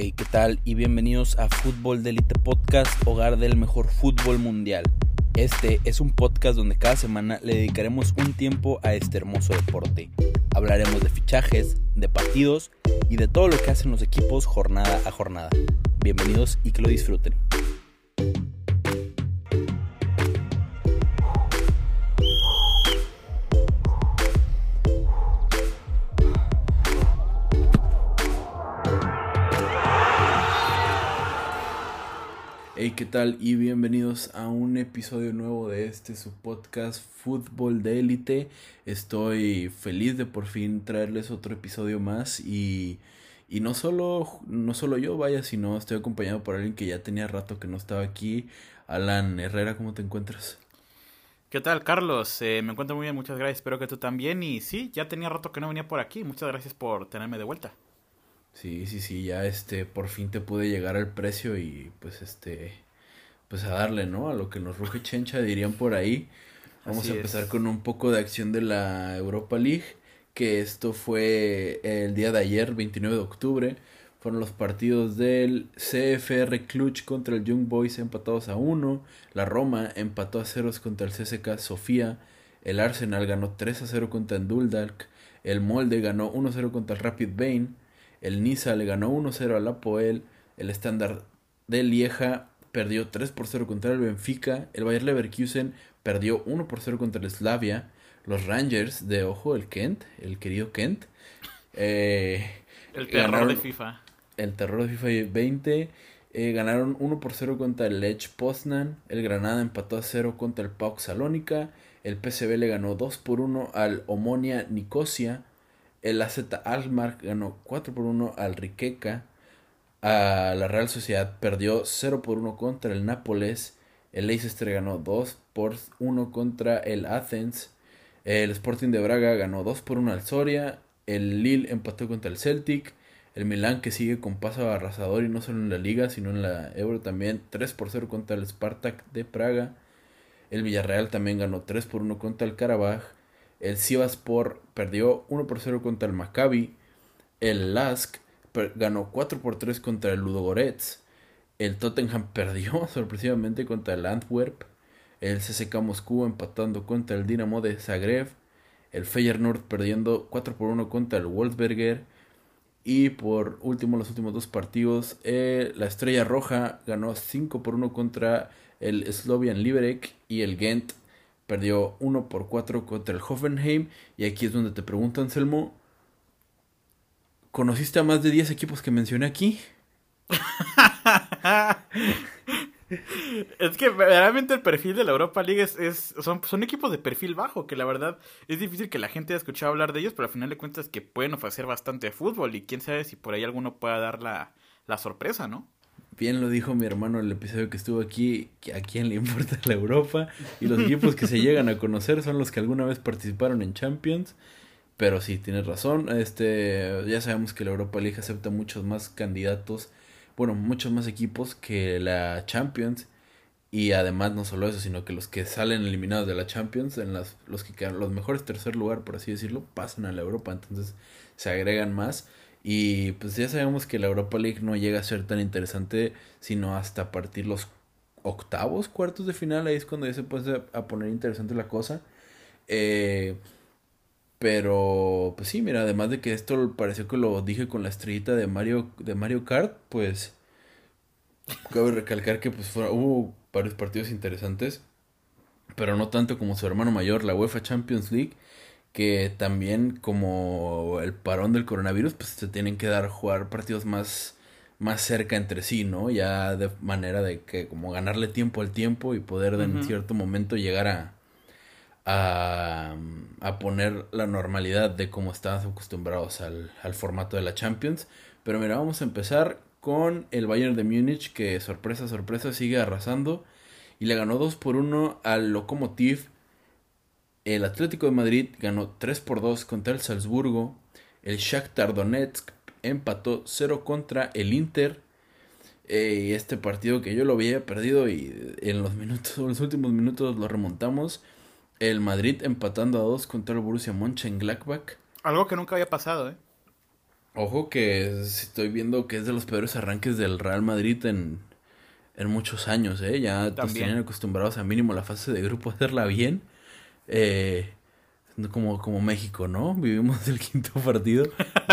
Hey, ¿qué tal? Y bienvenidos a Fútbol de Elite Podcast, hogar del mejor fútbol mundial. Este es un podcast donde cada semana le dedicaremos un tiempo a este hermoso deporte. Hablaremos de fichajes, de partidos y de todo lo que hacen los equipos jornada a jornada. Bienvenidos y que lo disfruten. ¿Qué tal? Y bienvenidos a un episodio nuevo de este su podcast Fútbol de Élite. Estoy feliz de por fin traerles otro episodio más y, y no solo no solo yo, vaya, sino estoy acompañado por alguien que ya tenía rato que no estaba aquí. Alan Herrera, ¿cómo te encuentras? ¿Qué tal, Carlos? Eh, me encuentro muy bien, muchas gracias. Espero que tú también. Y sí, ya tenía rato que no venía por aquí. Muchas gracias por tenerme de vuelta. Sí, sí, sí, ya este, por fin te pude llegar al precio y pues este, pues a darle, ¿no? A lo que nos ruge chencha dirían por ahí. Vamos Así a empezar es. con un poco de acción de la Europa League, que esto fue el día de ayer, 29 de octubre. Fueron los partidos del CFR Cluj contra el Young Boys empatados a 1. La Roma empató a ceros contra el CSK Sofía. El Arsenal ganó 3 a 0 contra el Duldalk. El Molde ganó 1 a 0 contra el Rapid Bain. El Niza le ganó 1 a 0 al Apoel. El Standard de Lieja perdió 3 por 0 contra el Benfica. El Bayer Leverkusen perdió 1 por 0 contra el Slavia. Los Rangers de ojo, el Kent, el querido Kent. eh, El terror ganaron- de FIFA. el terror de FIFA 20. eh, ganaron 1 por 0 contra el Lech Poznan. El Granada empató a 0 contra el PAOK Salónica. El PSV le ganó 2 por 1 al Omonia Nicosia. El AZ Alkmaar ganó 4 por 1 al Riqueca. A la Real Sociedad perdió 0 por 1 contra el Nápoles. El Leicester ganó 2 por 1 contra el Athens. El Sporting de Braga ganó 2 por 1 al Soria. El Lille empató contra el Celtic. El Milán que sigue con paso arrasador y no solo en la liga, sino en la Euro también 3 por 0 contra el Spartak de Praga. El Villarreal también ganó 3 por 1 contra el Karabaj. El Sivaspor perdió 1 por 0 contra el Maccabi. El Lask ganó 4 por 3 contra el Ludogorets. El Tottenham perdió sorpresivamente contra el Antwerp. El CSK Moscú empatando contra el Dinamo de Zagreb. El Feyenoord perdiendo 4 por 1 contra el Wolfsberger. Y por último, los últimos dos partidos, eh, la Estrella Roja ganó 5 por 1 contra el Slovian Liberec y el Ghent perdió 1 por 4 contra el Hoffenheim. Y aquí es donde te pregunto, Anselmo, ¿conociste a más de 10 equipos que mencioné aquí? Es que realmente el perfil de la Europa League es, es- son, son equipos de perfil bajo, que la verdad es difícil que la gente haya escuchado hablar de ellos, pero al final de cuentas que pueden ofrecer bastante fútbol y quién sabe si por ahí alguno pueda dar la, la sorpresa, ¿no? Bien lo dijo mi hermano en el episodio que estuvo aquí, que a quién le importa la Europa. Y los equipos que se llegan a conocer son los que alguna vez participaron en Champions. Pero sí, tienes razón. Este, ya sabemos que la Europa League acepta muchos más candidatos, bueno, muchos más equipos que la Champions. Y además no solo eso, sino que los que salen eliminados de la Champions, en las, los que quedan los mejores tercer lugar, por así decirlo, pasan a la Europa. Entonces se agregan más. Y pues ya sabemos que la Europa League no llega a ser tan interesante sino hasta partir los octavos, cuartos de final. Ahí es cuando ya se puede a poner interesante la cosa. Eh, pero, pues sí, mira, además de que esto pareció que lo dije con la estrellita de Mario, de Mario Kart, pues cabe recalcar que pues hubo varios partidos interesantes, pero no tanto como su hermano mayor, la UEFA Champions League, que también como el parón del coronavirus, pues se tienen que dar jugar partidos más, más cerca entre sí, ¿no? Ya de manera de que como ganarle tiempo al tiempo y poder en cierto momento llegar a, a, poner la normalidad de cómo estábamos acostumbrados al, al formato de la Champions. Pero mira, vamos a empezar con el Bayern de Múnich, que sorpresa, sorpresa, sigue arrasando. Y le ganó 2 por 1 al Lokomotiv. El Atlético de Madrid ganó 3 por 2 contra el Salzburgo. El Shakhtar Donetsk empató 0 contra el Inter. Eh, y este partido que yo lo había perdido y en los minutos, en los últimos minutos lo remontamos. El Madrid empatando a 2 contra el Borussia Mönchengladbach. Algo que nunca había pasado, ¿eh? Ojo que estoy viendo que es de los peores arranques del Real Madrid en, en muchos años, ¿eh? Ya nos tenían acostumbrados a mínimo la fase de grupo a hacerla bien. Eh, como, como México, ¿no? Vivimos el quinto partido,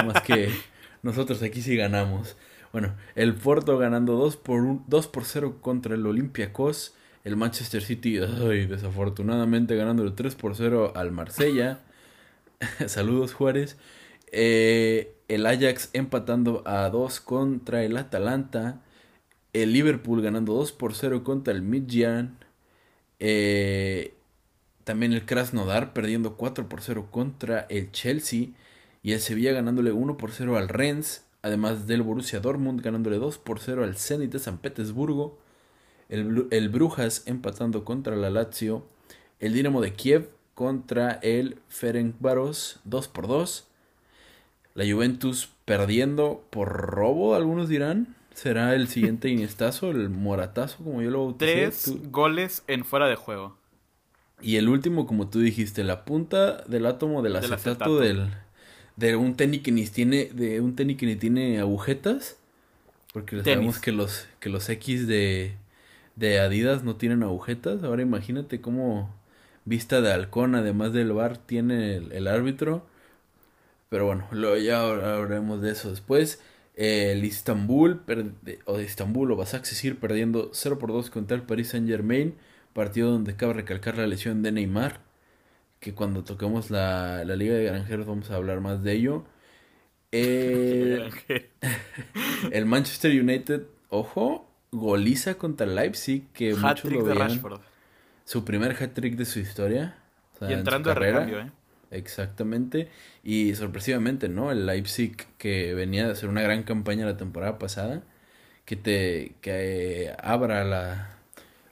más que nosotros aquí sí ganamos. Bueno, el Porto ganando 2 por, un- 2 por 0 contra el Olympiacos. El Manchester City, ay, desafortunadamente ganándole 3 por 0 al Marsella. Saludos Juárez. Eh, el Ajax empatando a 2 contra el Atalanta. El Liverpool ganando 2 por 0 contra el Midtjylland. Eh, también el Krasnodar perdiendo 4 por 0 contra el Chelsea. Y el Sevilla ganándole 1 por 0 al Rennes. Además del Borussia Dortmund ganándole 2 por 0 al Zenit de San Petersburgo. El, el Brujas empatando contra la Lazio. El Dinamo de Kiev contra el Ferencváros 2 por 2. La Juventus perdiendo por robo, algunos dirán. ¿Será el siguiente Iniestazo, el Moratazo, como yo lo bauticé? Tres Tú- goles en fuera de juego. Y el último, como tú dijiste, la punta del átomo del Del acetato, acetato. del de un tenis que ni tiene de un tenis que ni tiene agujetas, porque Tenis. sabemos que los que los X de de Adidas no tienen agujetas. Ahora imagínate cómo vista de halcón, además del bar, tiene el, el árbitro. Pero bueno, lo, ya hablaremos de eso después. Eh, el Istanbul, o de Istanbul o Basaksehir perdiendo 0 por 2 contra el Paris Saint Germain. Partido donde cabe recalcar la lesión de Neymar. Que cuando toquemos la, la Liga de Granjeros vamos a hablar más de ello. Eh, el Manchester United, ojo, goliza contra el Leipzig. Que muchos Hat-trick lo de Rashford. Su primer hat-trick de su historia. o sea, Y en entrando de carrera. recambio, ¿eh? Exactamente. Y sorpresivamente, ¿no? El Leipzig que venía de hacer una gran campaña la temporada pasada, que te que eh, abra la,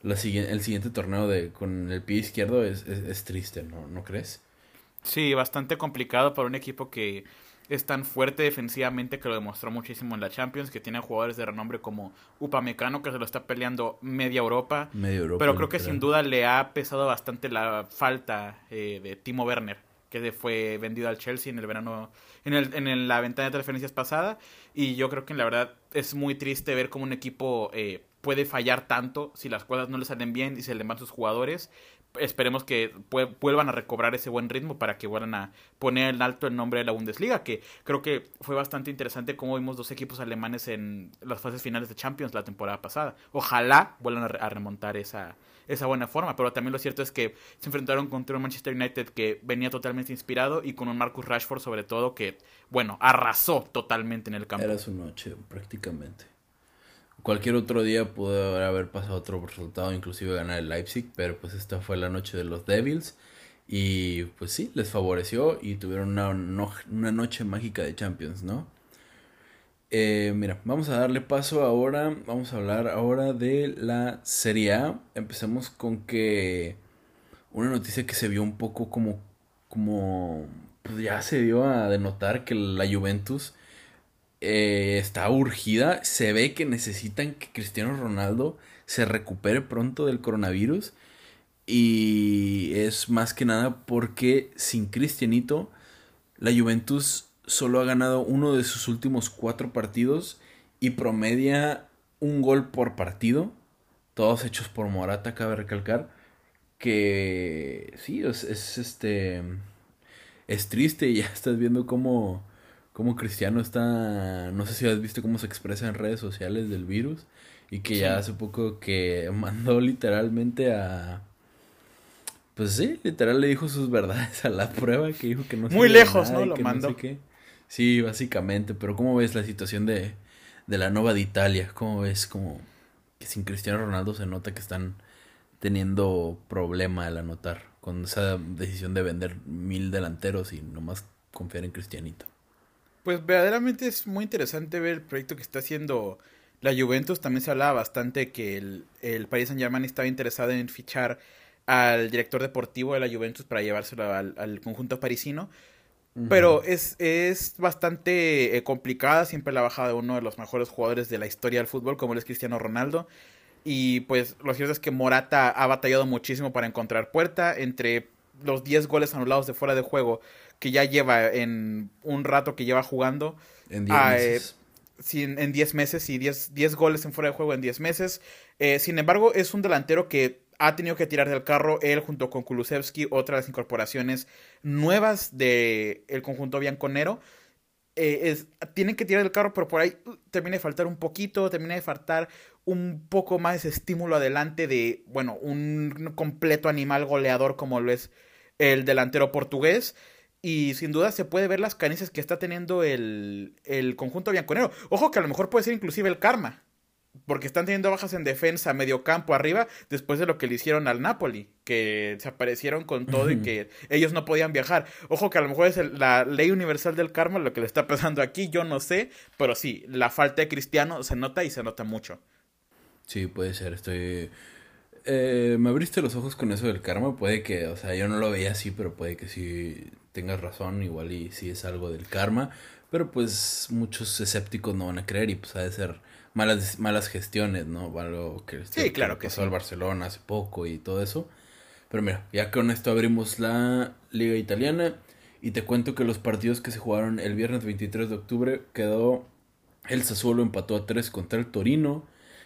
la siguiente, el siguiente torneo de con el pie izquierdo es, es, es triste, ¿no? ¿No crees? Sí, bastante complicado para un equipo que es tan fuerte defensivamente que lo demostró muchísimo en la Champions, que tiene jugadores de renombre como Upamecano que se lo está peleando media Europa, pero creo que sin duda le ha pesado bastante la falta eh, de Timo Werner, que fue vendido al Chelsea en el verano, en, el, en el- la ventana de transferencias pasada, y yo creo que la verdad es muy triste ver cómo un equipo eh, puede fallar tanto si las cosas no le salen bien y se le van sus jugadores. Esperemos que vuelvan a recobrar ese buen ritmo para que vuelvan a poner en alto el nombre de la Bundesliga, que creo que fue bastante interesante cómo vimos dos equipos alemanes en las fases finales de Champions la temporada pasada. Ojalá vuelvan a remontar esa, esa buena forma, pero también lo cierto es que se enfrentaron contra un Manchester United que venía totalmente inspirado y con un Marcus Rashford sobre todo que, bueno, arrasó totalmente en el campo. Era su noche, prácticamente. Cualquier otro día pudo haber pasado otro resultado, inclusive ganar el Leipzig, pero pues esta fue la noche de los Devils. Y pues sí, les favoreció y tuvieron una, una noche mágica de Champions, ¿no? Eh, mira, vamos a darle paso ahora, vamos a hablar ahora de la Serie A. Empecemos con que una noticia que se vio un poco como, como, pues ya se dio a denotar que la Juventus eh, está urgida. Se ve que necesitan que Cristiano Ronaldo se recupere pronto del coronavirus. Y es más que nada porque sin Cristianito, la Juventus solo ha ganado uno de sus últimos cuatro partidos y promedia un gol por partido. Todos hechos por Morata, cabe recalcar. Que sí, es, es este. Es triste ya estás viendo cómo, cómo Cristiano está. No sé si has visto cómo se expresa en redes sociales del virus. Y que ya hace poco que mandó literalmente a. Pues sí, literal le dijo sus verdades a la prueba, que dijo que no Muy lejos, nada ¿no? Lo mandó. sé qué. Sí, básicamente, pero ¿cómo ves la situación de, de la Nova de Italia? ¿Cómo ves como que sin Cristiano Ronaldo se nota que están teniendo problema al anotar con esa decisión de vender mil delanteros y nomás confiar en Cristianito? Pues verdaderamente es muy interesante ver el proyecto que está haciendo la Juventus. También se hablaba bastante que el, el Paris Saint Germain estaba interesado en fichar al director deportivo de la Juventus para llevárselo al, al conjunto parisino. Pero es, es bastante eh, complicada siempre la bajada de uno de los mejores jugadores de la historia del fútbol, como él es Cristiano Ronaldo. Y pues lo cierto es que Morata ha batallado muchísimo para encontrar puerta. Entre los 10 goles anulados de fuera de juego que ya lleva en un rato que lleva jugando. En 10 meses. en 10 meses y 10 goles en fuera de juego en 10 meses. Eh, sin embargo, es un delantero que ha tenido que tirar del carro él junto con Kulusevski, otra de las incorporaciones nuevas del el conjunto bianconero. Eh, es, tienen que tirar del carro, pero por ahí uh, termina de faltar un poquito, termina de faltar un poco más ese estímulo adelante de, bueno, un completo animal goleador como lo es el delantero portugués. Y sin duda se puede ver las carencias que está teniendo el, el conjunto bianconero. Ojo que a lo mejor puede ser inclusive el karma porque están teniendo bajas en defensa, medio campo, arriba, después de lo que le hicieron al Napoli, que se aparecieron con todo y que ellos no podían viajar. Ojo que a lo mejor es la ley universal del karma lo que le está pasando aquí, yo no sé, pero sí, la falta de Cristiano se nota y se nota mucho. Sí, puede ser, estoy... Eh, me abriste los ojos con eso del karma, puede que, o sea, yo no lo veía así, pero puede que sí tengas razón, igual y sí es algo del karma, pero pues muchos escépticos no van a creer y pues ha de ser malas, malas gestiones, ¿no? Algo que, sí, claro que, pasó al Barcelona hace poco y todo eso. Pero mira, ya con esto abrimos la liga italiana y te cuento que los partidos que se jugaron el viernes 23 de octubre quedó el Sassuolo empató a 3 contra el Torino.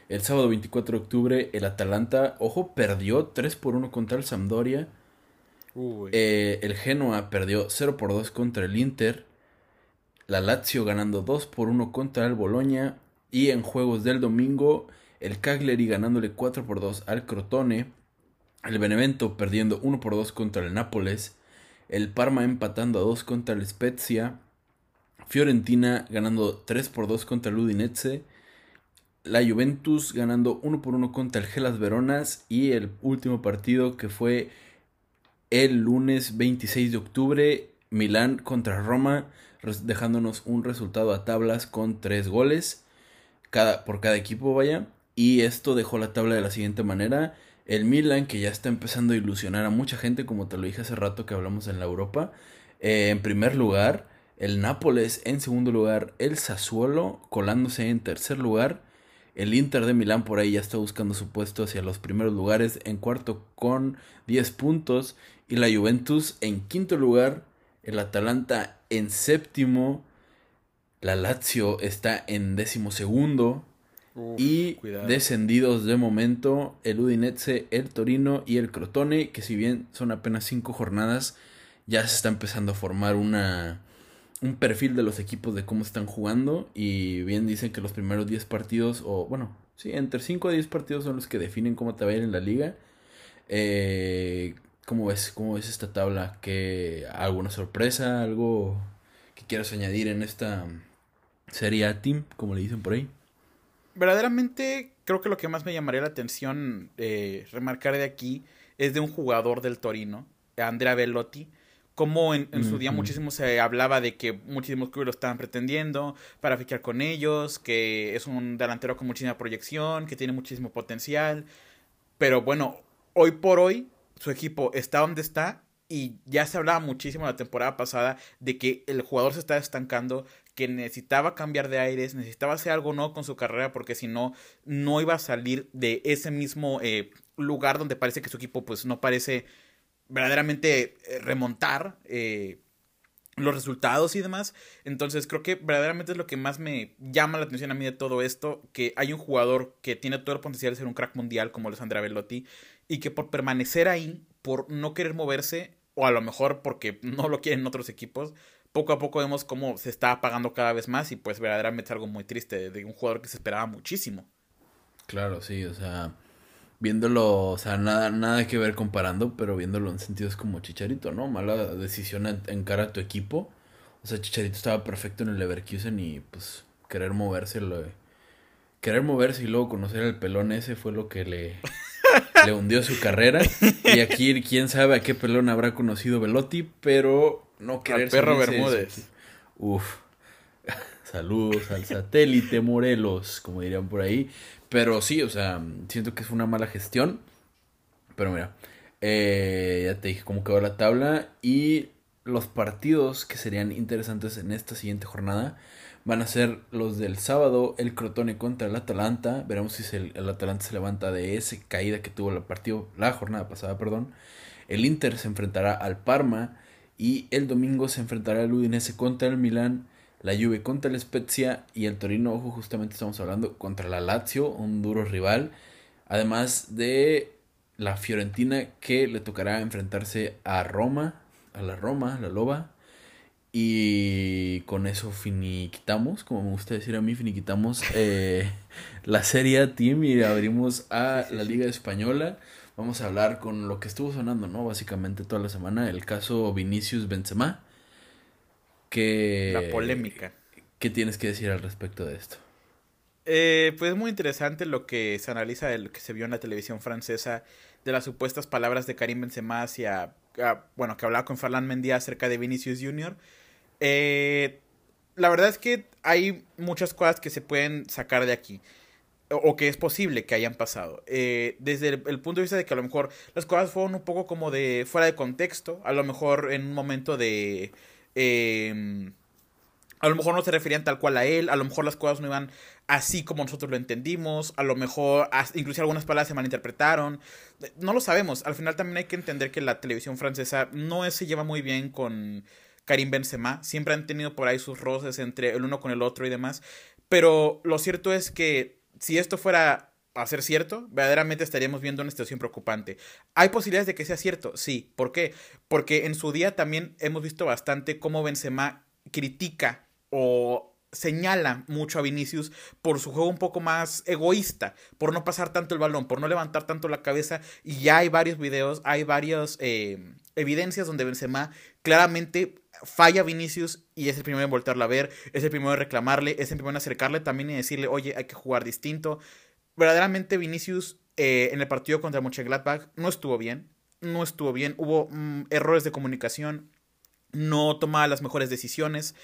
El sábado 24 de octubre el Atalanta, ojo, perdió 3 por 1 contra el Sampdoria. Eh, el Genoa perdió 0 por 2 contra el Inter. La Lazio ganando 2 por 1 contra el Boloña. Y en juegos del domingo, el Cagliari ganándole 4 por 2 al Crotone. El Benevento perdiendo 1 por 2 contra el Nápoles. El Parma empatando a 2 contra el Spezia. Fiorentina ganando 3 por 2 contra el Udinese. La Juventus ganando 1 por 1 contra el Gelas Veronas. Y el último partido que fue el lunes 26 de octubre. Milán contra Roma. Dejándonos un resultado a tablas con 3 goles cada, por cada equipo, vaya. Y esto dejó la tabla de la siguiente manera. El Milan, que ya está empezando a ilusionar a mucha gente, como te lo dije hace rato que hablamos en la Europa. Eh, en primer lugar, el Nápoles en segundo lugar, el Sassuolo colándose en tercer lugar. El Inter de Milán por ahí ya está buscando su puesto hacia los primeros lugares en cuarto con 10 puntos. Y la Juventus en quinto lugar. El Atalanta en séptimo. La Lazio está en décimo segundo. y descendidos de momento el Udinese, el Torino y el Crotone, que si bien son apenas cinco jornadas, ya se está empezando a formar una, un perfil de los equipos de cómo están jugando. Y bien dicen que los primeros 10 partidos, o bueno, sí, entre 5 a 10 partidos son los que definen cómo te va a ir en la liga. Eh, ¿cómo, ves, ¿Cómo ves esta tabla? ¿Que ¿Alguna sorpresa? ¿Algo que quieras añadir en esta sería Team, como le dicen por ahí. Verdaderamente, creo que lo que más me llamaría la atención eh, remarcar de aquí es de un jugador del Torino, Andrea Bellotti. Como en, su día muchísimo se hablaba de que muchísimos clubes lo estaban pretendiendo para fichar con ellos, que es un delantero con muchísima proyección, que tiene muchísimo potencial. Pero bueno, hoy por hoy su equipo está donde está y ya se hablaba muchísimo la temporada pasada de que el jugador se está estancando, que necesitaba cambiar de aires, necesitaba hacer algo nuevo con su carrera porque si no, no iba a salir de ese mismo eh, lugar donde parece que su equipo pues no parece verdaderamente eh, remontar eh, los resultados y demás. Entonces creo que verdaderamente es lo que más me llama la atención a mí de todo esto, que hay un jugador que tiene todo el potencial de ser un crack mundial como lo es Andrea Bellotti y que por permanecer ahí, por no querer moverse, o a lo mejor porque no lo quieren otros equipos, poco a poco vemos cómo se está apagando cada vez más y pues verdaderamente es algo muy triste de un jugador que se esperaba muchísimo. Claro, sí, o sea, viéndolo, o sea, nada, nada que ver comparando, pero viéndolo en sentidos como Chicharito, ¿no? Mala decisión en, cara a tu equipo. O sea, Chicharito estaba perfecto en el Leverkusen y pues querer moverse, lo, querer moverse y luego conocer al pelón ese fue lo que le, le hundió su carrera. Y aquí quién sabe a qué pelón habrá conocido Velotti, pero no querer perro Bermúdez. Uf. Saludos al satélite Morelos, como dirían por ahí. Pero sí, o sea, siento que es una mala gestión. Pero mira, eh, ya te dije cómo quedó la tabla. Y los partidos que serían interesantes en esta siguiente jornada van a ser los del sábado, el Crotone contra el Atalanta. Veremos si el, el, Atalanta se levanta de esa caída que tuvo el partido, la jornada pasada, perdón. El Inter se enfrentará al Parma Y el domingo se enfrentará el Udinese contra el Milán, la Juve contra el Spezia y el Torino, ojo, justamente estamos hablando contra la Lazio, un duro rival. Además de la Fiorentina que le tocará enfrentarse a Roma, a la Roma, a la Loba. Y con eso finiquitamos, como me gusta decir a mí, finiquitamos eh, la Serie Team y abrimos a la Liga Española. Vamos a hablar con lo que estuvo sonando, ¿no? Básicamente toda la semana, el caso Vinicius Benzema. La polémica. ¿Qué tienes que decir al respecto de esto? Eh, pues es muy interesante lo que se analiza de lo que se vio en la televisión francesa de las supuestas palabras de Karim Benzema hacia, ah, bueno, que hablaba con Ferland Mendy acerca de Vinicius Jr. Eh, la verdad es que hay muchas cosas que se pueden sacar de aquí o que es posible que hayan pasado. Eh, desde el, punto de vista de que a lo mejor las cosas fueron un poco como de fuera de contexto, a lo mejor en un momento de... Em, a lo mejor no se referían tal cual a él, a lo mejor las cosas no iban así como nosotros lo entendimos, a lo mejor incluso algunas palabras se malinterpretaron, no lo sabemos, al final también hay que entender que la televisión francesa no se lleva muy bien con Karim Benzema, siempre han tenido por ahí sus roces entre el uno con el otro y demás, pero lo cierto es que si esto fuera a ser cierto, verdaderamente estaríamos viendo una situación preocupante. ¿Hay posibilidades de que sea cierto? Sí. ¿Por qué? Porque en su día también hemos visto bastante cómo Benzema critica o señala mucho a Vinicius por su juego un poco más egoísta, por no pasar tanto el balón, por no levantar tanto la cabeza. Y ya hay varios videos, hay varias eh, evidencias donde Benzema claramente falla a Vinicius y es el primero en voltearla a ver, es el primero en reclamarle, es el primero en acercarle también y decirle, oye, hay que jugar distinto. Verdaderamente Vinicius eh, en el partido contra Mönchengladbach no estuvo bien, no estuvo bien, hubo mm, errores de comunicación, no tomaba las mejores decisiones.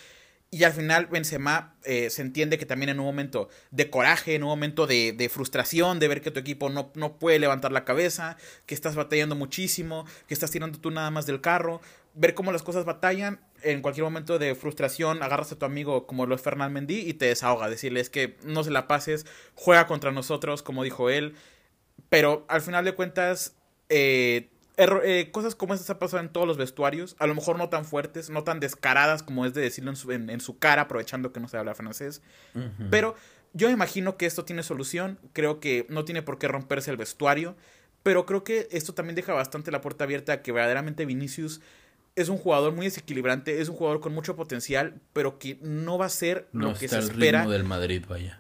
Y al final Benzema eh, se entiende que también en un momento de coraje, en un momento de, frustración, de ver que tu equipo no, no, puede levantar la cabeza, que estás batallando muchísimo, que estás tirando tú nada más del carro, ver cómo las cosas batallan, en cualquier momento de frustración agarras a tu amigo como lo es Fernand Mendy y te desahoga, decirles que no se la pases, juega contra nosotros, como dijo él, pero al final de cuentas... Eh, eh, cosas como estas han pasado en todos los vestuarios, a lo mejor no tan fuertes, no tan descaradas como es de decirlo en su, en, su cara, aprovechando que no se habla francés. Pero yo imagino que esto tiene solución, creo que no tiene por qué romperse el vestuario, pero creo que esto también deja bastante la puerta abierta a que verdaderamente Vinicius es un jugador muy desequilibrante, es un jugador con mucho potencial, pero que no va a ser lo que se espera. ritmo del Madrid, vaya.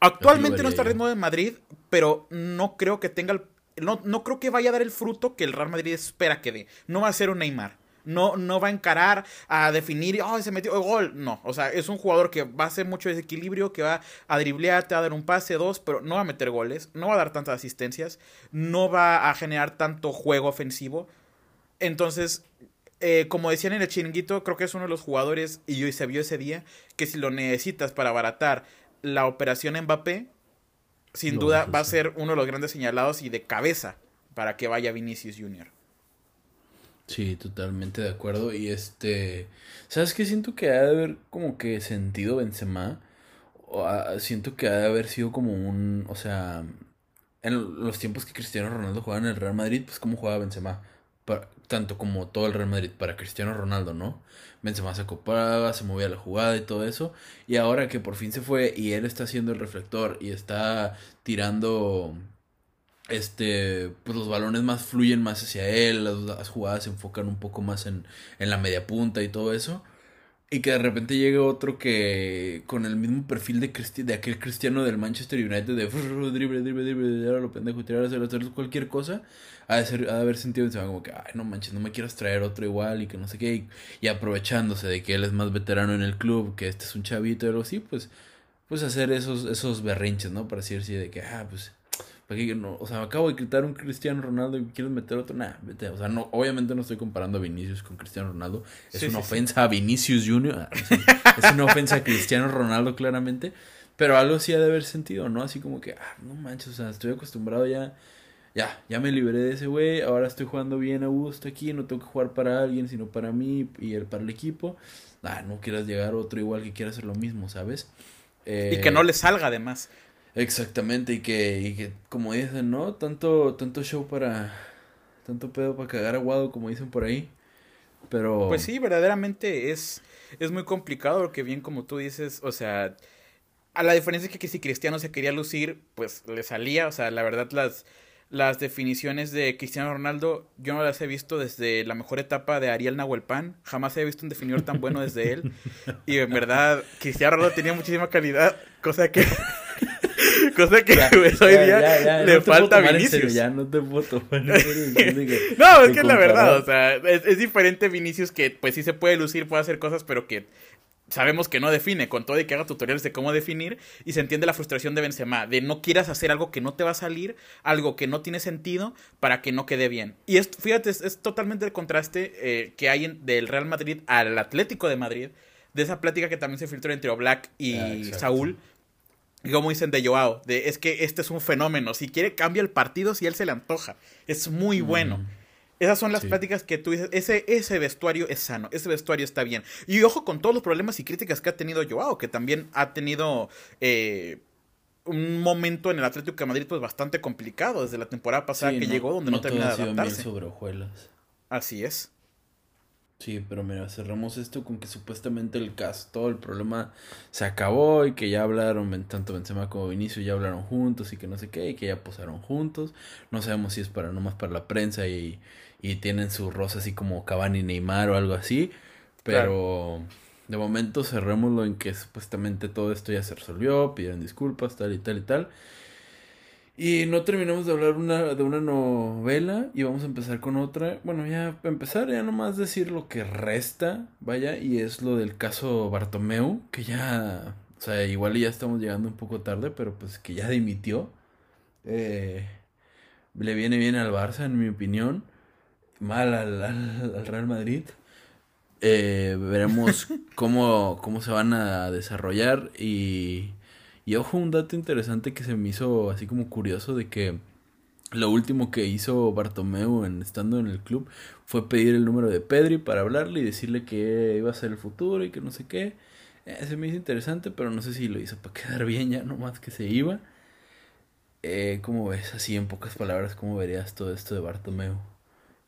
Actualmente no está al ritmo del Madrid, pero no creo que tenga el no, no creo que vaya a dar el fruto que el Real Madrid espera que dé. No va a ser un Neymar. No, no va a encarar a definir, oh, se metió el gol. No, o sea, es un jugador que va a hacer mucho desequilibrio, que va a driblearte, a dar un pase, dos, pero no va a meter goles, no va a dar tantas asistencias, no va a generar tanto juego ofensivo. Entonces, eh, como decían en el chiringuito, creo que es uno de los jugadores, y hoy se vio ese día, que si lo necesitas para abaratar la operación Mbappé, sin duda va a ser uno de los grandes señalados y de cabeza para que vaya Vinicius Jr. Sí, totalmente de acuerdo. Y este, ¿sabes qué? Siento que ha de haber como que sentido Benzema. O, siento que ha de haber sido como un, o sea, en los tiempos que Cristiano Ronaldo jugaba en el Real Madrid, pues cómo jugaba Benzema. Tanto como todo el Real Madrid para Cristiano Ronaldo, ¿no? Benzema se acoplaba, se movía la jugada y todo eso. Y ahora que por fin se fue y él está haciendo el reflector y está tirando este pues los balones más fluyen más hacia él, las, jugadas se enfocan un poco más en, en la media punta y todo eso. Y que de repente llegue otro que con el mismo perfil de, de aquel cristiano del Manchester United de drible, drible, drible, ahora lo pendejo, tirar, hacer cualquier cosa, ha de, ser, ha de haber sentido se va como que, ay, no manches, no me quieras traer otro igual y que no sé qué. Y, aprovechándose de que él es más veterano en el club, que este es un chavito y algo así, pues, pues hacer esos, esos berrinches, ¿no? Para decir así de que, ah, pues o sea, acabo de quitar un Cristiano Ronaldo y quieres meter otro. Nah, vete. O sea, no, obviamente no estoy comparando a Vinicius con Cristiano Ronaldo. Es una ofensa a Vinicius Jr. Ah, es una ofensa a Cristiano Ronaldo, claramente. Pero algo sí ha de haber sentido, ¿no? Así como que, ah, no manches, o sea, estoy acostumbrado ya. Ya, ya me liberé de ese güey. Ahora estoy jugando bien a gusto aquí. No tengo que jugar para alguien, sino para mí y el, para el equipo. Ah, no quieras llegar otro igual que quiera hacer lo mismo, ¿sabes? y que no le salga además. Exactamente, y que, y que como dicen, ¿no? Tanto, tanto show para. Tanto pedo para cagar aguado, como dicen por ahí. Pero... Pues sí, verdaderamente es, es muy complicado porque bien como tú dices, o sea, a la diferencia es que, si Cristiano se quería lucir, pues le salía, o sea, la verdad las, las definiciones de Cristiano Ronaldo yo no las he visto desde la mejor etapa de Ariel Nahuelpan, jamás he visto un definidor tan bueno desde él. Y en verdad Cristiano Ronaldo tenía muchísima calidad, cosa que Cosa que hoy día le falta a Vinicius. ya no te puedo tomar no, es que es la verdad, o sea, es, es, diferente Vinicius que pues sí se puede lucir, puede hacer cosas, pero que sabemos que no define, con todo y que haga tutoriales de cómo definir, y se entiende la frustración de Benzema, de no quieras hacer algo que no te va a salir, algo que no tiene sentido, para que no quede bien. Y esto, fíjate, es, totalmente el contraste eh, que hay del Real Madrid al Atlético de Madrid, de esa plática que también se filtró entre Oblak y ah, Saúl, y como dicen de Joao, de es que este es un fenómeno, si quiere cambia el partido si él se le antoja, es muy bueno. Esas son las pláticas que tú dices, ese, ese vestuario es sano, ese vestuario está bien. Y ojo con todos los problemas y críticas que ha tenido Joao, que también ha tenido eh, un momento en el Atlético de Madrid pues bastante complicado desde la temporada pasada que llegó donde no, no termina de adaptarse. sobre hojuelas. Así es. Sí, pero mira, cerramos esto con que supuestamente el caso, todo el problema se acabó y que ya hablaron, tanto Benzema como Vinicio ya hablaron juntos y que no sé qué, y que ya posaron juntos. No sabemos si es para nomás para la prensa y, y tienen su rosa así como Cavani Neymar o algo así. Pero de momento cerrémoslo en que supuestamente todo esto ya se resolvió, pidieron disculpas, tal y tal y tal. Y no terminamos de hablar una, de una novela y vamos a empezar con otra. Bueno, ya empezar, ya nomás decir lo que resta, vaya, y es lo del caso Bartomeu, que ya, o sea, igual ya estamos llegando un poco tarde, pero pues que ya dimitió. Eh, le viene bien al Barça, en mi opinión mal al, Real Madrid. Eh, veremos cómo, cómo se van a desarrollar y, y ojo, un dato interesante que se me hizo así como curioso de que lo último que hizo Bartomeu en, estando en el club fue pedir el número de Pedri para hablarle y decirle que iba a ser el futuro y que no sé qué. Eh, se me hizo interesante, pero no sé si lo hizo para quedar bien ya, nomás que se iba. Eh, ¿Cómo ves así en pocas palabras? ¿Cómo verías todo esto de Bartomeu?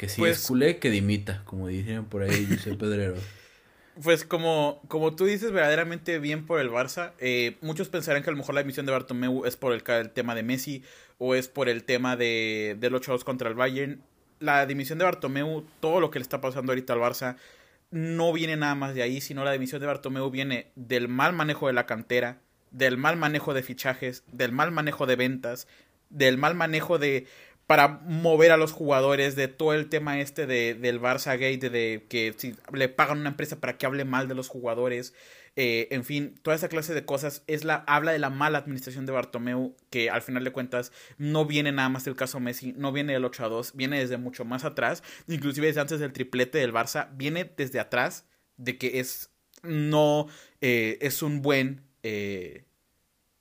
Que si es pues culé, que dimita, como dijeron por ahí José Pedrero. Pues como, como tú dices, verdaderamente bien por el Barça. Eh, muchos pensarán que a lo mejor la emisión de Bartomeu es por el, tema de Messi o es por el tema de, del 8-2 contra el Bayern. La dimisión de Bartomeu, todo lo que le está pasando ahorita al Barça, no viene nada más de ahí, sino la dimisión de Bartomeu viene del mal manejo de la cantera, del mal manejo de fichajes, del mal manejo de ventas, del mal manejo de para mover a los jugadores de todo el tema este de, del Barça Gate, de, que si le pagan una empresa para que hable mal de los jugadores, eh, en fin, toda esa clase de cosas es la, habla de la mala administración de Bartomeu, que al final de cuentas no viene nada más del caso Messi, no viene del 8 a 2, viene desde mucho más atrás, inclusive desde antes del triplete del Barça, viene desde atrás de que es no eh, es un buen eh,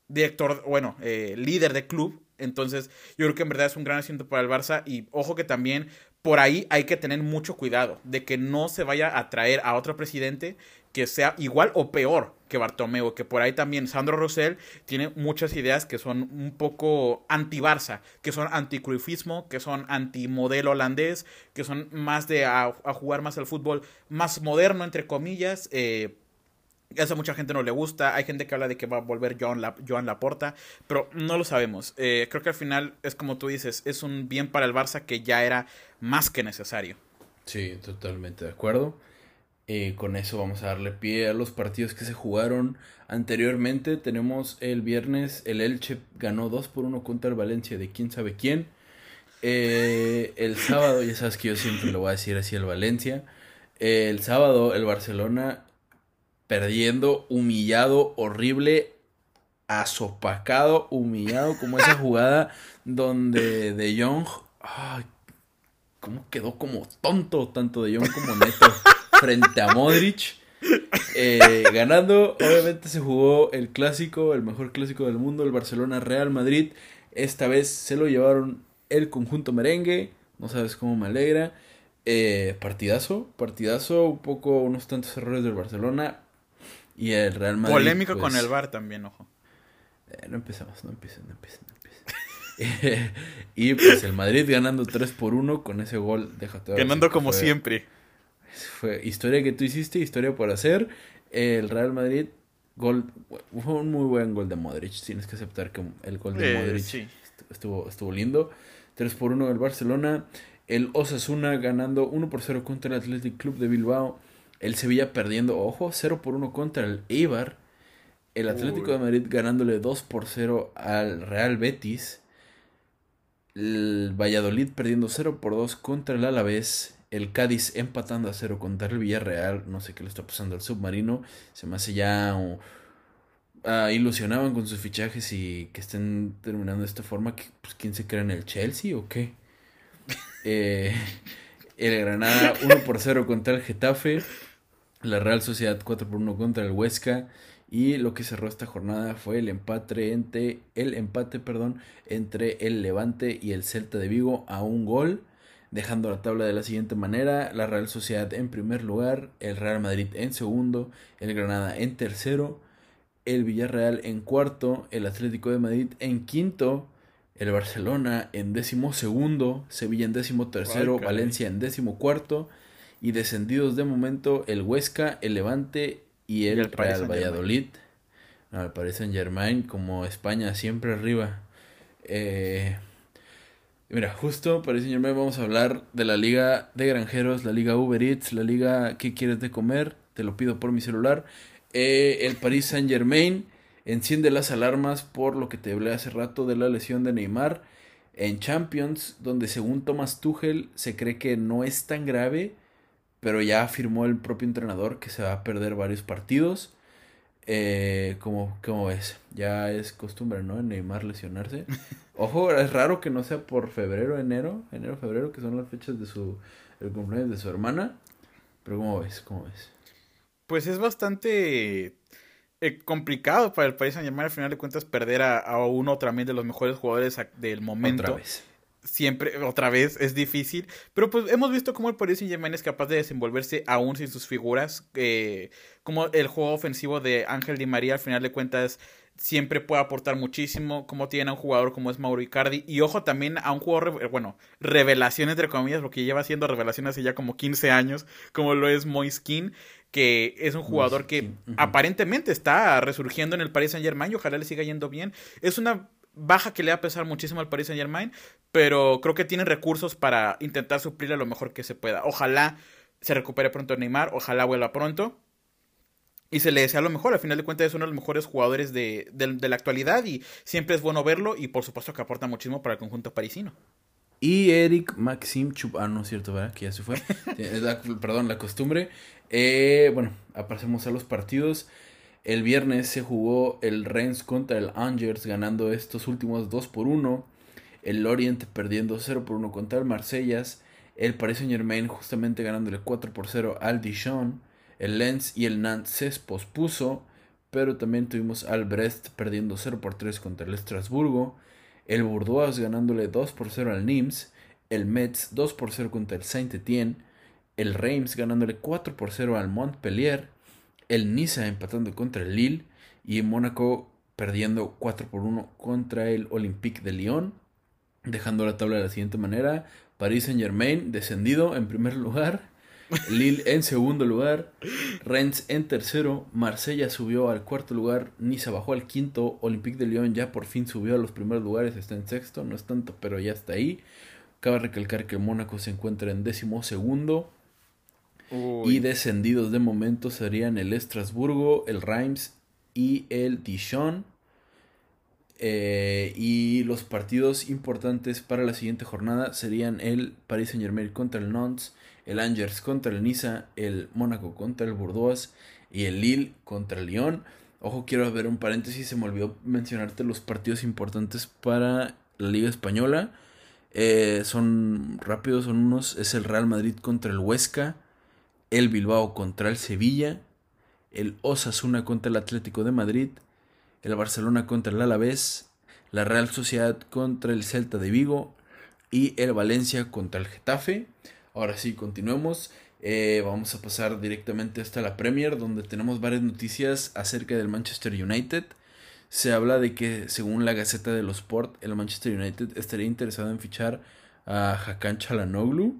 director, bueno, líder de club, entonces, yo creo que en verdad es un gran asiento para el Barça y ojo que también por ahí hay que tener mucho cuidado de que no se vaya a traer a otro presidente que sea igual o peor que Bartomeu, que por ahí también Sandro Rosell tiene muchas ideas que son un poco anti-Barça, que son anti-cruifismo, que son anti-modelo holandés, que son más de a, jugar más al fútbol más moderno, entre comillas, eh, eso a mucha gente no le gusta. Hay gente que habla de que va a volver Joan, La, Laporta, pero no lo sabemos. Eh, creo que al final es como tú dices, es un bien para el Barça que ya era más que necesario. Sí, totalmente de acuerdo. Eh, con eso vamos a darle pie a los partidos que se jugaron anteriormente. Tenemos el viernes, el Elche ganó 2 por 1 contra el Valencia de quién sabe quién. Eh, el sábado, ya sabes que yo siempre lo voy a decir así el Valencia. el sábado el Barcelona perdiendo, humillado, horrible, azopacado, humillado, como esa jugada donde De Jong, ay, cómo quedó como tonto, tanto De Jong como Neto, frente a Modric. Eh, ganando, obviamente se jugó el clásico, el mejor clásico del mundo, el Barcelona Real Madrid. Esta vez se lo llevaron el conjunto merengue, no sabes cómo me alegra. Eh, partidazo, partidazo, un poco unos tantos errores del Barcelona, y el Real Madrid. Polémico con pues, el VAR también, ojo. Eh, no empezamos, no empiecen, no empiecen, no empiecen. y pues el Madrid ganando 3 por 1 con ese gol. Déjate Ganando como siempre. Fue historia que tú hiciste, historia por hacer. El Real Madrid, gol, fue un muy buen gol de Modric. Tienes que aceptar que el gol de Eh, Modric sí. estuvo, estuvo lindo. 3 por 1 del Barcelona. El Osasuna ganando 1 por 0 contra el Athletic Club de Bilbao. El Sevilla perdiendo, ojo, 0 por 1 contra el Eibar. El Atlético Uy. de Madrid ganándole 2 por 0 al Real Betis. El Valladolid perdiendo 0 por 2 contra el Alavés. El Cádiz empatando a 0 contra el Villarreal. No sé qué le está pasando al submarino. Se me hace ya. o- ah, ilusionaban con sus fichajes y que estén terminando de esta forma. que, pues, ¿Quién se cree en el Chelsea o qué? Eh, el Granada 1 por 0 contra el Getafe. La Real Sociedad 4 por 1 contra el Huesca. Y lo que cerró esta jornada fue el empate entre el empate, perdón, entre el Levante y el Celta de Vigo a un gol, dejando la tabla de la siguiente manera: la Real Sociedad en primer lugar, el Real Madrid en segundo, el Granada en tercero, el Villarreal en cuarto, el Atlético de Madrid en quinto, el Barcelona en décimo segundo, Sevilla en décimo tercero. Valencia en décimo cuarto y descendidos de momento el Huesca, el Levante y el, Y el Paris Real. Valladolid. No, el Paris Saint Germain como España siempre arriba. Eh, mira, justo Paris Saint Germain vamos a hablar de la liga de granjeros, la liga Uber Eats, la liga ¿Qué quieres de comer? Te lo pido por mi celular. Eh, el Paris Saint Germain enciende las alarmas por lo que te hablé hace rato de la lesión de Neymar en Champions, donde según Thomas Tuchel se cree que no es tan grave, pero ya afirmó el propio entrenador que se va a perder varios partidos. Eh, ¿cómo, cómo ves? Ya es costumbre, ¿no? En Neymar lesionarse. Ojo, es raro que no sea por febrero, enero, enero, febrero, que son las fechas de su el cumpleaños de su hermana. Pero ¿cómo ves? ¿Cómo ves? Pues es bastante eh, complicado para el Paris Saint al final de cuentas perder a, a uno también de los mejores jugadores del momento. Otra vez. Siempre, otra vez, es difícil. Pero pues hemos visto cómo el Paris Saint Germain es capaz de desenvolverse aún sin sus figuras. eh, como el juego ofensivo de Ángel Di María al final de cuentas siempre puede aportar muchísimo. Como tiene a un jugador como es Mauro Icardi. Y ojo también a un jugador, re- bueno, revelación entre comillas, porque lleva siendo revelación hace ya como 15 años, como lo es Moiskin, que es un jugador que aparentemente está resurgiendo en el Paris Saint Germain y ojalá le siga yendo bien. Es una baja que le va a pesar muchísimo al Paris Saint Germain, pero creo que tienen recursos para intentar suplirle lo mejor que se pueda. Ojalá se recupere pronto Neymar, ojalá vuelva pronto. Y se le desea lo mejor, al final de cuentas es uno de los mejores jugadores de, de- de la actualidad y siempre es bueno verlo y por supuesto que aporta muchísimo para el conjunto parisino. Y Eric Maxim Chup. Ah, no es cierto, ¿verdad? Que ya se fue. La- perdón, la costumbre. Eh, bueno, pasemos a los partidos. El viernes se jugó el Rennes contra el Angers, ganando estos últimos 2 por 1. El Lorient perdiendo 0 por 1 contra el Marsellas. El Paris Saint Germain justamente ganándole 4 por 0 al Dijon. El Lens y el Nantes se pospuso. Pero también tuvimos al Brest perdiendo 0 por 3 contra el Estrasburgo. El Bordeaux ganándole 2 por 0 al Nimes. El Metz 2 por 0 contra el Saint-Étienne. El Reims ganándole 4 por 0 al Montpellier. El Niza empatando contra el Lille. Y Mónaco perdiendo 4 por 1 contra el Olympique de Lyon. Dejando la tabla de la siguiente manera. Paris Saint Germain descendido en primer lugar. Lille en segundo lugar. Rennes en tercero. Marsella subió al cuarto lugar. Niza bajó al quinto. Olympique de Lyon ya por fin subió a los primeros lugares. Está en sexto. No es tanto, pero ya está ahí. Cabe recalcar que Mónaco se encuentra en décimo segundo. Y descendidos de momento serían el Estrasburgo, el Reims y el Dijon. Eh, y los partidos importantes para la siguiente jornada serían el Paris Saint Germain contra el Nantes, el Angers contra el Niza, el Mónaco contra el Bordeaux y el Lille contra el Lyon. Ojo, quiero ver un paréntesis, se me olvidó mencionarte los partidos importantes para la Liga Española. Eh, son rápidos, son unos, es el Real Madrid contra el Huesca, el Bilbao contra el Sevilla, el Osasuna contra el Atlético de Madrid, el Barcelona contra el Alavés, la Real Sociedad contra el Celta de Vigo y el Valencia contra el Getafe. Ahora sí, continuemos. Eh, vamos a pasar directamente hasta la Premier, donde tenemos varias noticias acerca del Manchester United. Se habla de que, según la Gaceta de los Sport, el Manchester United estaría interesado en fichar a Hakan Çalhanoğlu.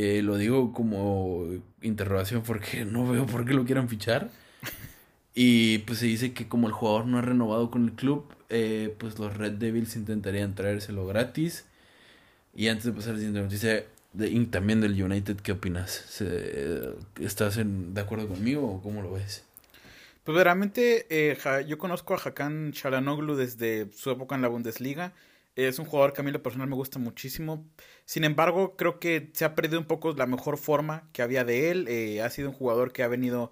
Eh, lo digo como interrogación porque no veo por qué lo quieran fichar. Y pues se dice que como el jugador no ha renovado con el club, eh, pues los Red Devils intentarían traérselo gratis. Y antes de pasar a la siguiente noticia, de, también del United, ¿qué opinas? ¿Estás de acuerdo conmigo o cómo lo ves? Pues realmente eh, yo conozco a Hakan Chalanoglu desde su época en la Bundesliga. Es un jugador que a mí lo personal me gusta muchísimo. Sin embargo, creo que se ha perdido un poco la mejor forma que había de él. Eh, ha sido un jugador que ha venido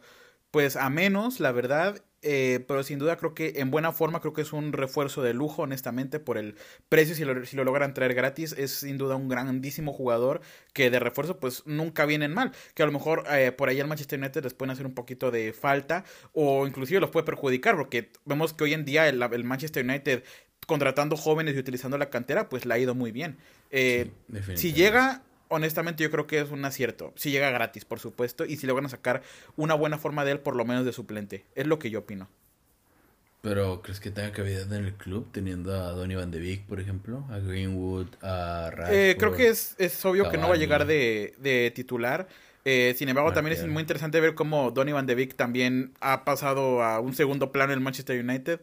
pues a menos, la verdad. Eh, pero sin duda creo que en buena forma creo que es un refuerzo de lujo, honestamente, por el precio, si lo, logran traer gratis, es sin duda un grandísimo jugador que de refuerzo pues nunca vienen mal, que a lo mejor eh, por ahí el Manchester United les pueden hacer un poquito de falta o inclusive los puede perjudicar, porque vemos que hoy en día el Manchester United contratando jóvenes y utilizando la cantera, pues le ha ido muy bien. Eh, si llega honestamente yo creo que es un acierto. Si llega gratis, por supuesto, y si logran sacar una buena forma de él, por lo menos de suplente. Es lo que yo opino. Pero, ¿crees que tenga cabida en el club teniendo a Donny Van de Beek, por ejemplo? A Greenwood, a eh, creo que es, es obvio que no va a llegar de, de titular. Eh, sin embargo, también es muy interesante ver cómo Donny Van de Beek también ha pasado a un segundo plano en el Manchester United.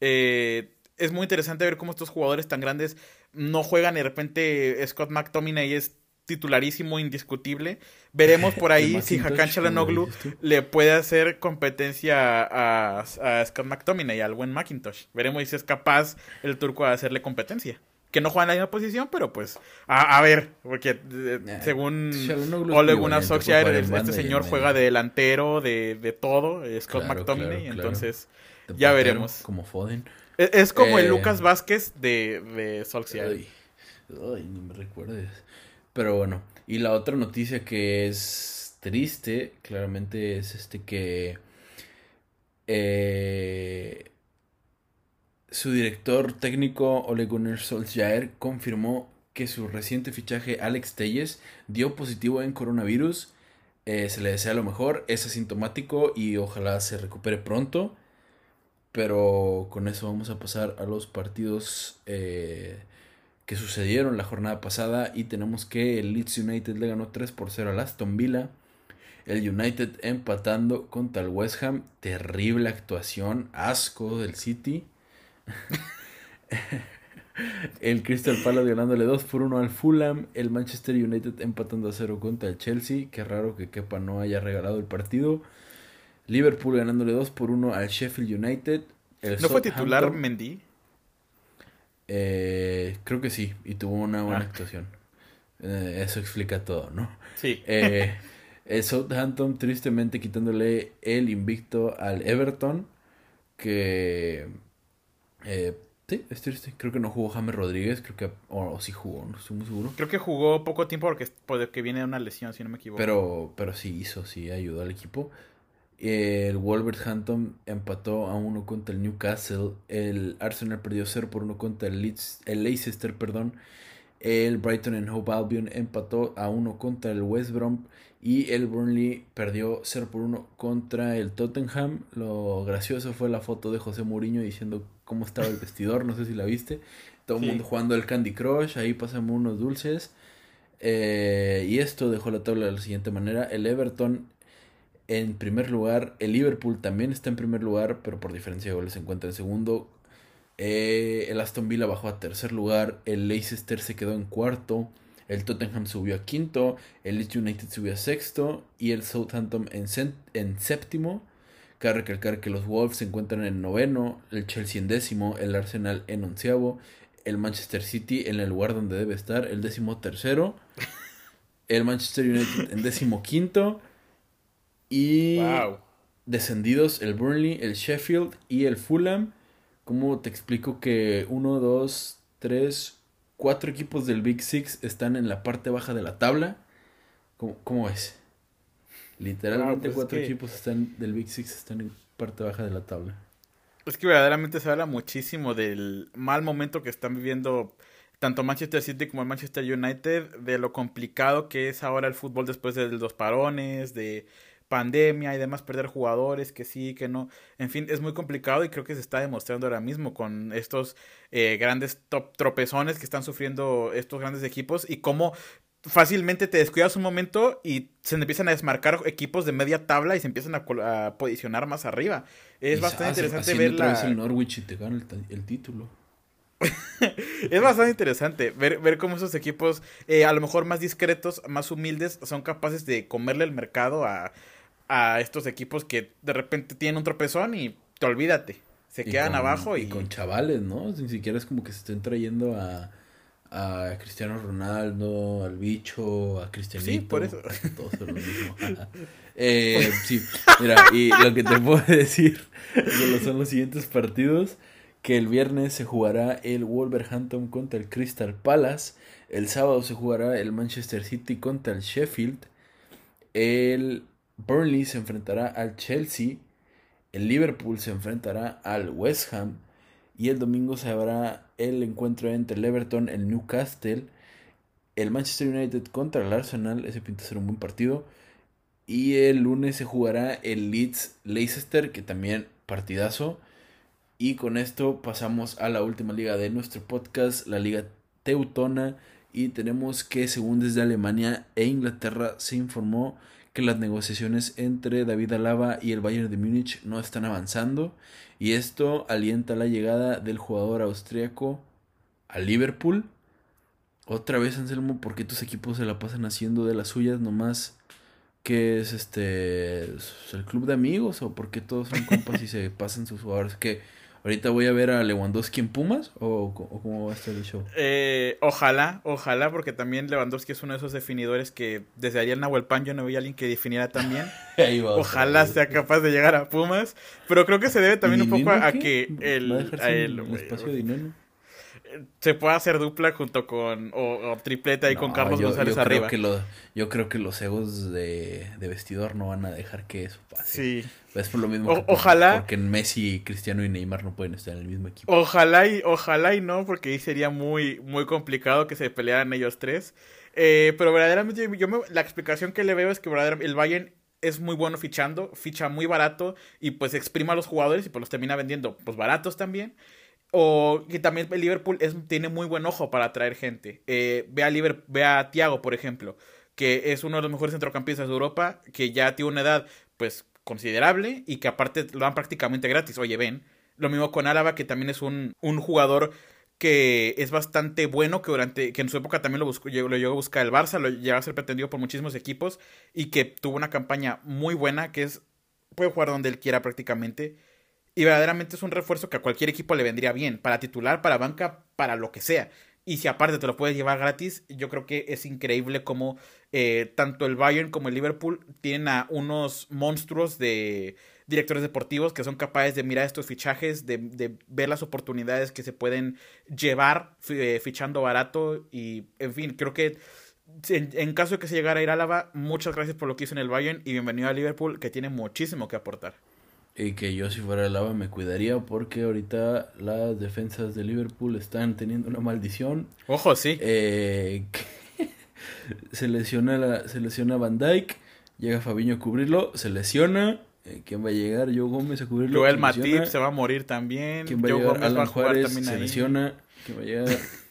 Eh, es muy interesante ver cómo estos jugadores tan grandes no juegan y de repente Scott McTominay es titularísimo, indiscutible. Veremos por ahí si Hakan Chalanoglu le puede hacer competencia a, a, Scott McTominay, al buen Macintosh. Veremos si es capaz el turco de hacerle competencia. Que no juega en la misma posición, pero pues, a, ver, porque eh, según Ole Gunnar este señor juega de delantero, de, de todo, eh, Scott McTominay, entonces ya veremos. Como Foden. Es, como el eh, Lucas Vázquez de, de Solskjaer. Ay, ay, ni me recuerdes. Pero bueno, y la otra noticia que es triste, claramente es este que eh, su director técnico Ole Gunnar Solskjaer confirmó que su reciente fichaje Alex Telles dio positivo en coronavirus. Eh, se le desea lo mejor, es asintomático y ojalá se recupere pronto. Pero con eso vamos a pasar a los partidos eh, que sucedieron la jornada pasada y tenemos que el Leeds United le ganó 3 por 0 al Aston Villa. El United empatando contra el West Ham. Terrible actuación. Asco del City. el Crystal Palace ganándole 2 por 1 al Fulham. El Manchester United empatando a 0 contra el Chelsea. Qué raro que Kepa no haya regalado el partido. Liverpool ganándole 2 por 1 al Sheffield United. ¿No fue titular Mendy? Eh, creo que sí, y tuvo una buena ah. actuación. Eh, eso explica todo, ¿no? Sí. Eh, Southampton tristemente quitándole el invicto al Everton, que... Eh, sí, es triste. Creo que no jugó James Rodríguez, creo que... O, sí jugó, no estoy muy seguro. Creo que jugó poco tiempo porque, porque viene una lesión, si no me equivoco. Pero, pero sí hizo, sí ayudó al equipo. El Wolverhampton empató a uno contra el Newcastle. El Arsenal perdió 0 por 1 contra el, Leeds, el Leicester. Perdón. El Brighton and Hove Albion empató a 1 contra el West Brom. Y el Burnley perdió 0 por 1 contra el Tottenham. Lo gracioso fue la foto de José Mourinho diciendo cómo estaba el vestidor. No sé si la viste. Todo el mundo jugando el Candy Crush. Ahí pasamos unos dulces. Eh, y esto dejó la tabla de la siguiente manera. El Everton en primer lugar. El Liverpool también está en primer lugar, pero por diferencia de goles se encuentra en segundo. Eh, el Aston Villa bajó a tercer lugar. El Leicester se quedó en cuarto. El Tottenham subió a quinto. El Leeds United subió a sexto. Y el Southampton en, en séptimo. Cabe recalcar que los Wolves se encuentran en noveno. El Chelsea en décimo. El Arsenal en onceavo. El Manchester City en el lugar donde debe estar. El décimo tercero. El Manchester United en décimo quinto. Y descendidos el Burnley, el Sheffield y el Fulham. ¿Cómo te explico que uno, dos, tres, cuatro equipos del Big Six están en la parte baja de la tabla? ¿Cómo, cómo es? Literalmente pues cuatro equipos están del Big Six están en parte baja de la tabla. Es que verdaderamente se habla muchísimo del mal momento que están viviendo tanto Manchester City como el Manchester United, de lo complicado que es ahora el fútbol después de los parones, de pandemia y demás, perder jugadores, que sí, que no. En fin, es muy complicado y creo que se está demostrando ahora mismo con estos eh, grandes tropezones que están sufriendo estos grandes equipos y cómo fácilmente te descuidas un momento y se empiezan a desmarcar equipos de media tabla y se empiezan a, posicionar más arriba. Es bastante interesante ver la... el Norwich y te gana el, título. es bastante interesante ver, ver cómo esos equipos, eh, a lo mejor más discretos, más humildes, son capaces de comerle el mercado a, a estos equipos que de repente tienen un tropezón y te olvídate. Se quedan abajo y... y... con chavales, ¿no? Ni siquiera es como que se estén trayendo a a Cristiano Ronaldo, al bicho, a Cristianito. Sí, por eso. Todos son lo mismo. eh, sí, mira, y lo que te puedo decir son los siguientes partidos. Que el viernes se jugará el Wolverhampton contra el Crystal Palace. El sábado se jugará el Manchester City contra el Sheffield. El Burnley se enfrentará al Chelsea. El Liverpool se enfrentará al West Ham. Y el domingo se habrá el encuentro entre el Everton, el Newcastle, el Manchester United contra el Arsenal. Ese pinta ser un buen partido. Y el lunes se jugará el Leeds Leicester, que también partidazo. Y con esto pasamos a la última liga de nuestro podcast, la Liga Teutona. Y tenemos que, según desde Alemania e Inglaterra, se informó que las negociaciones entre David Alaba y el Bayern de Múnich no están avanzando y esto alienta la llegada del jugador austriaco a Liverpool. Otra vez, Anselmo, ¿por qué tus equipos se la pasan haciendo de las suyas nomás? que es este el club de amigos o por qué todos son compas y se pasan sus jugadores? Ahorita voy a ver a Lewandowski en Pumas o, cómo va a estar el show. Eh, ojalá, ojalá, porque también Lewandowski es uno de esos definidores que desde ayer en Nahuelpan yo no veía a alguien que definiera también. ojalá sea capaz de llegar a Pumas, pero creo que se debe también un poco a, que el, el, espacio de dinero se puede hacer dupla junto con o, tripleta ahí con Carlos González arriba. Creo que yo creo que los egos de, vestidor no van a dejar que eso pase. Sí. Es por lo mismo. ojalá. Porque Messi, Cristiano y Neymar no pueden estar en el mismo equipo. Ojalá y ojalá y no, porque ahí sería muy muy complicado que se pelearan ellos tres. Eh, pero verdaderamente yo la explicación que le veo es que verdaderamente el Bayern es muy bueno fichando, ficha muy barato y pues exprima a los jugadores y pues los termina vendiendo pues baratos también. O que también Liverpool tiene muy buen ojo para atraer gente. Eh, ve, a Liverpool, ve a Thiago, por ejemplo, que es uno de los mejores centrocampistas de Europa, que ya tiene una edad pues considerable y que aparte lo dan prácticamente gratis. Oye, ven. Lo mismo con Álava, que también es un, un jugador que es bastante bueno, que durante que en su época también lo, buscó, lo llegó a buscar el Barça, lo llegó a ser pretendido por muchísimos equipos y que tuvo una campaña muy buena, que es puede jugar donde él quiera prácticamente y verdaderamente es un refuerzo que a cualquier equipo le vendría bien, para titular, para banca, para lo que sea. Y si aparte te lo puedes llevar gratis, yo creo que es increíble como eh, tanto el Bayern como el Liverpool tienen a unos monstruos de directores deportivos que son capaces de mirar estos fichajes, de, ver las oportunidades que se pueden llevar eh, fichando barato. Y en fin, creo que en, en, caso de que se llegara a ir a Álava, muchas gracias por lo que hizo en el Bayern y bienvenido a Liverpool, que tiene muchísimo que aportar. Y que yo si fuera el lava me cuidaría porque ahorita las defensas de Liverpool están teniendo una maldición. Ojo, sí. Eh, se, lesiona la, se lesiona Van Dyke, llega Fabiño a cubrirlo, se lesiona. Eh, ¿Quién va a llegar? Joe Gómez a cubrirlo. Joel Matip se va a morir también. ¿Quién va a llegar? Gómez va a jugar también se lesiona. ¿Quién va a llegar?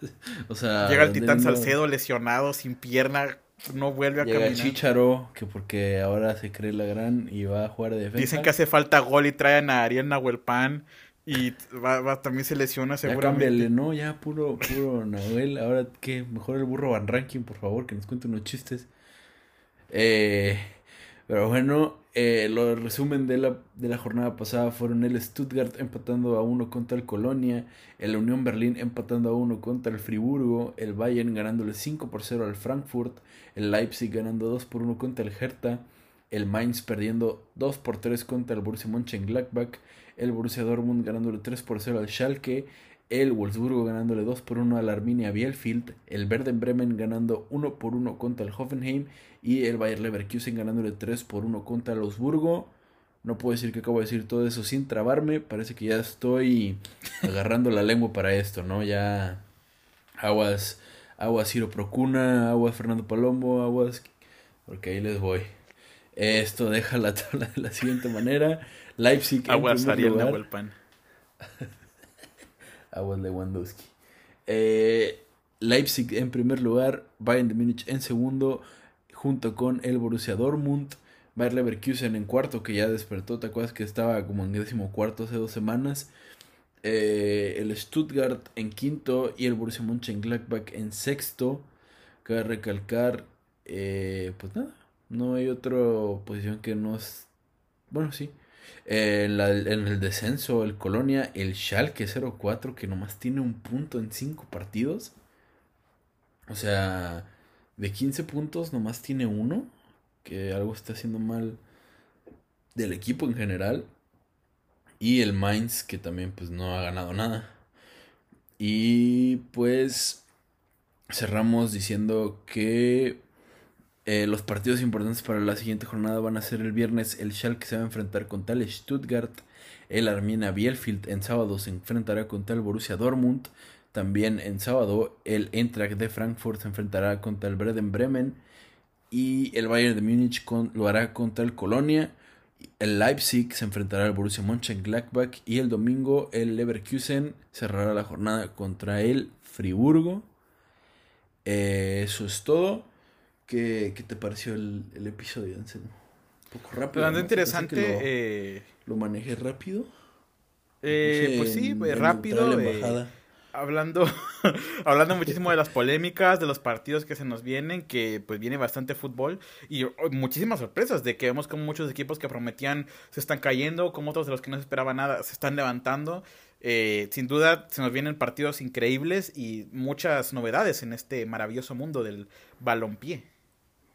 o sea... Llega el Titán Salcedo lesionado, sin pierna no vuelve a Llega caminar. Chicharo, que porque ahora se cree la gran y va a jugar de defensa. Dicen que hace falta gol y traen a Ariel Nahuelpan y va, también se lesiona seguramente. Ya cámbiale, ¿no? Ya puro, puro Nahuel. Ahora que mejor el burro Van Ranking, por favor, que nos cuente unos chistes. Eh, pero bueno, eh, lo resumen de la, de la jornada pasada fueron el Stuttgart empatando a uno contra el Colonia, el Unión Berlín empatando a uno contra el Friburgo, el Bayern ganándole 5 por 0 al Frankfurt, el Leipzig ganando 2 por 1 contra el Hertha, el Mainz perdiendo 2 por 3 contra el Borussia Mönchengladbach, el Borussia Dortmund ganándole 3 por 0 al Schalke, el Wolfsburgo ganándole 2 por 1 al Arminia Bielefeld, el Werder Bremen ganando 1 por 1 contra el Hoffenheim y el Bayer Leverkusen ganándole 3 por 1 contra el Augsburgo. No puedo decir que acabo de decir todo eso sin trabarme, parece que ya estoy agarrando la lengua para esto, ¿no? Ya aguas aguas Ciro Procuna, aguas Fernando Palombo, aguas porque ahí les voy. Esto deja la tabla de la siguiente manera. Leipzig aguas Ariel Pan. Aguas Lewandowski. Eh, Leipzig en primer lugar, Bayern de Múnich en segundo, junto con el Borussia Dortmund, Bayer Leverkusen en cuarto, que ya despertó, ¿te acuerdas que estaba como en décimo cuarto hace dos semanas? Eh, el Stuttgart en quinto y el Borussia Mönchengladbach en sexto. Cabe recalcar, eh, pues nada, no hay otra posición que nos... Bueno, sí. En, en, el descenso, el Colonia, el Schalke 04, que nomás tiene un punto en cinco partidos. O sea, de 15 puntos nomás tiene uno, que algo está haciendo mal del equipo en general. Y el Mainz, que también pues no ha ganado nada. Y pues cerramos diciendo que eh, los partidos importantes para la siguiente jornada van a ser el viernes el Schalke se va a enfrentar contra el Stuttgart, el Arminia Bielefeld en sábado se enfrentará contra el Borussia Dortmund, también en sábado el Eintracht de Frankfurt se enfrentará contra el Breden Bremen y el Bayern de Múnich lo hará contra el Colonia el Leipzig se enfrentará al Borussia Mönchengladbach y el domingo el Leverkusen cerrará la jornada contra el Friburgo. Eh, eso es todo. ¿Qué, te pareció el, episodio, Un poco rápido. Bastante interesante. Lo, eh, lo manejé rápido. Eh, pues sí, rápido hablando, hablando muchísimo de las polémicas, de los partidos que se nos vienen, que pues viene bastante fútbol y oh, muchísimas sorpresas de que vemos como muchos equipos que prometían se están cayendo, como otros de los que no se esperaba nada se están levantando. Eh, sin duda se nos vienen partidos increíbles y muchas novedades en este maravilloso mundo del balompié.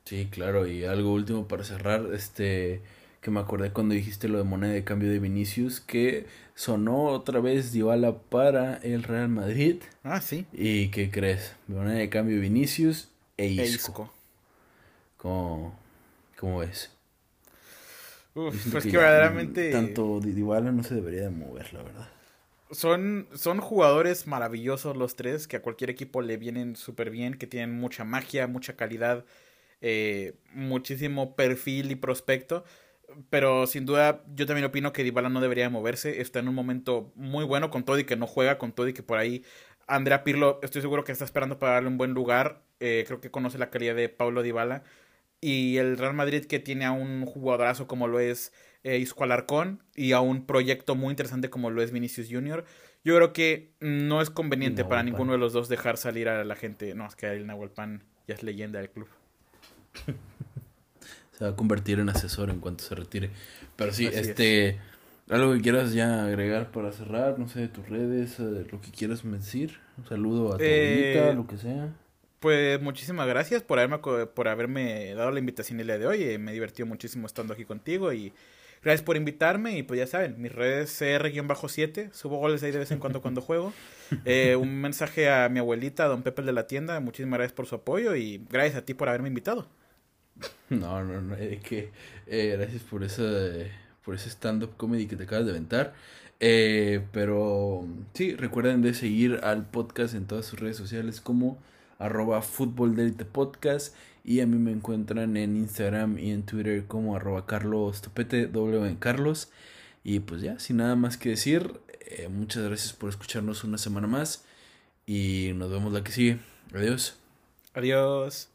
Sí, claro, y algo último para cerrar, este que me acordé cuando dijiste lo de moneda de cambio de Vinicius, que sonó otra vez Dybala para el Real Madrid. Ah, sí. ¿Y qué crees? Moneda de cambio Vinicius e Isco. E Isco. ¿Cómo, ¿Cómo ves? Uf, pues que, verdaderamente... Tanto Dybala no se debería de mover, la verdad. Son, son jugadores maravillosos los tres, que a cualquier equipo le vienen súper bien, que tienen mucha magia, mucha calidad, eh, muchísimo perfil y prospecto pero sin duda yo también opino que Dybala no debería moverse. Está en un momento muy bueno con todo y que no juega con todo y que por ahí Andrea Pirlo estoy seguro que está esperando para darle un buen lugar. Eh, creo que conoce la calidad de Paulo Dybala. Y el Real Madrid que tiene a un jugadorazo como lo es eh, Isco Alarcón y a un proyecto muy interesante como lo es Vinicius Junior. Yo creo que no es conveniente para ninguno de los dos dejar salir a la gente. No, es que el Nahuel Pan ya es leyenda del club. se va a convertir en asesor en cuanto se retire. Pero sí, este, algo que quieras ya agregar para cerrar, no sé, tus redes, eh, lo que quieras decir. Un saludo a tu eh, lo que sea. Pues muchísimas gracias por haberme, por haberme dado la invitación el día de hoy. Eh, me divertió muchísimo estando aquí contigo y gracias por invitarme. Y pues ya saben, mis redes CR-7, subo goles ahí de vez en cuando cuando juego. un mensaje a mi abuelita, don Pepe de la tienda, muchísimas gracias por su apoyo y gracias a ti por haberme invitado. No, no, no, es que eh, gracias por ese, por ese stand-up comedy que te acabas de aventar. Eh, pero sí, recuerden de seguir al podcast en todas sus redes sociales como arroba podcast y a mí me encuentran en Instagram y en Twitter como arroba carlos topete w en carlos y pues ya, sin nada más que decir, eh, muchas gracias por escucharnos una semana más y nos vemos la que sigue. Adiós. Adiós.